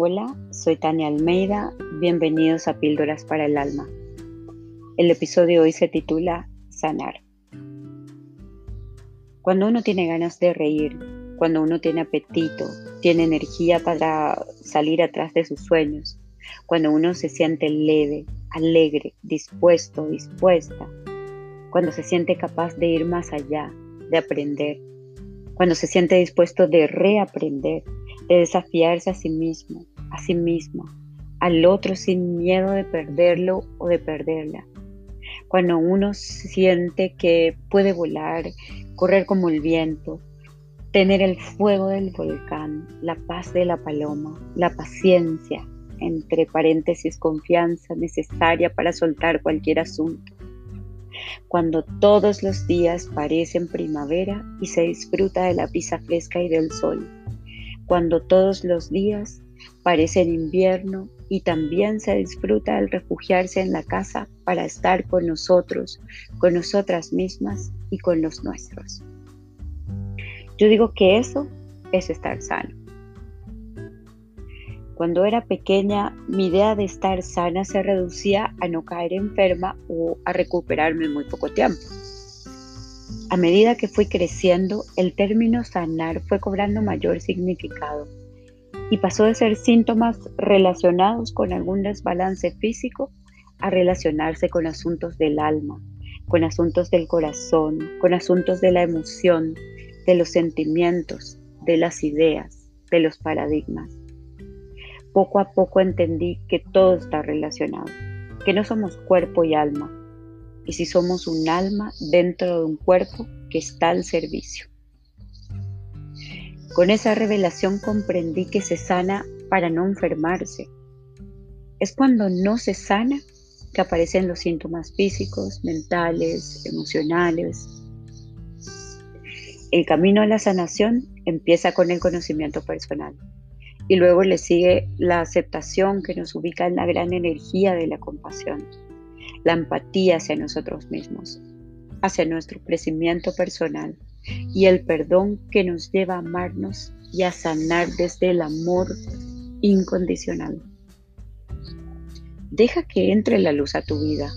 Hola, soy Tania Almeida, bienvenidos a Píldoras para el Alma. El episodio hoy se titula Sanar. Cuando uno tiene ganas de reír, cuando uno tiene apetito, tiene energía para salir atrás de sus sueños, cuando uno se siente leve, alegre, dispuesto, dispuesta, cuando se siente capaz de ir más allá, de aprender, cuando se siente dispuesto de reaprender, de desafiarse a sí mismo, a sí misma, al otro sin miedo de perderlo o de perderla. Cuando uno siente que puede volar, correr como el viento, tener el fuego del volcán, la paz de la paloma, la paciencia, entre paréntesis confianza necesaria para soltar cualquier asunto. Cuando todos los días parecen primavera y se disfruta de la brisa fresca y del sol cuando todos los días parecen invierno y también se disfruta el refugiarse en la casa para estar con nosotros, con nosotras mismas y con los nuestros. Yo digo que eso es estar sano. Cuando era pequeña, mi idea de estar sana se reducía a no caer enferma o a recuperarme en muy poco tiempo. A medida que fui creciendo, el término sanar fue cobrando mayor significado y pasó de ser síntomas relacionados con algún desbalance físico a relacionarse con asuntos del alma, con asuntos del corazón, con asuntos de la emoción, de los sentimientos, de las ideas, de los paradigmas. Poco a poco entendí que todo está relacionado, que no somos cuerpo y alma, y si somos un alma dentro de un cuerpo que está al servicio. Con esa revelación comprendí que se sana para no enfermarse. Es cuando no se sana que aparecen los síntomas físicos, mentales, emocionales. El camino a la sanación empieza con el conocimiento personal y luego le sigue la aceptación que nos ubica en la gran energía de la compasión la empatía hacia nosotros mismos, hacia nuestro crecimiento personal y el perdón que nos lleva a amarnos y a sanar desde el amor incondicional. Deja que entre la luz a tu vida.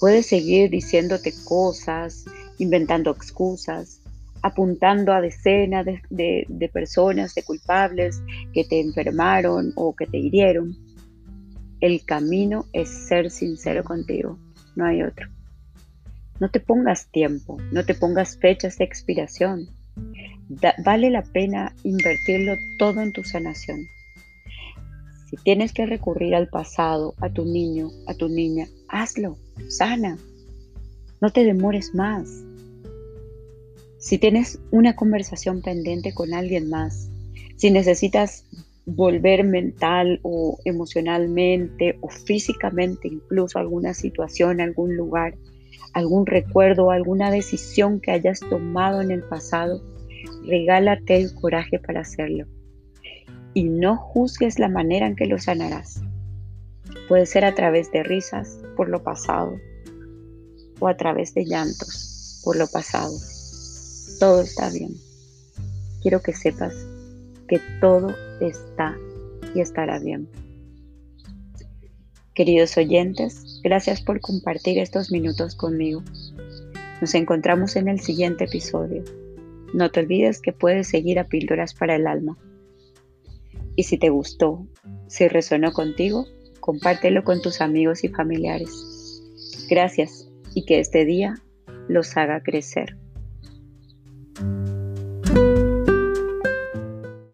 Puedes seguir diciéndote cosas, inventando excusas, apuntando a decenas de, de, personas, de culpables que te enfermaron o que te hirieron. El camino es ser sincero contigo, no hay otro. No te pongas tiempo, no te pongas fechas de expiración. vale la pena invertirlo todo en tu sanación. Si tienes que recurrir al pasado, a tu niño, a tu niña, hazlo, sana. No te demores más. Si tienes una conversación pendiente con alguien más, si necesitas volver mental o emocionalmente o físicamente incluso alguna situación, algún lugar, algún recuerdo, alguna decisión que hayas tomado en el pasado, regálate el coraje para hacerlo. Y no juzgues la manera en que lo sanarás. Puede ser a través de risas por lo pasado o a través de llantos por lo pasado. Todo está bien. Quiero que sepas que todo está y estará bien. Queridos oyentes, gracias por compartir estos minutos conmigo. Nos encontramos en el siguiente episodio. No te olvides que puedes seguir a Píldoras para el Alma. Y si te gustó, si resonó contigo, compártelo con tus amigos y familiares. Gracias y que este día los haga crecer.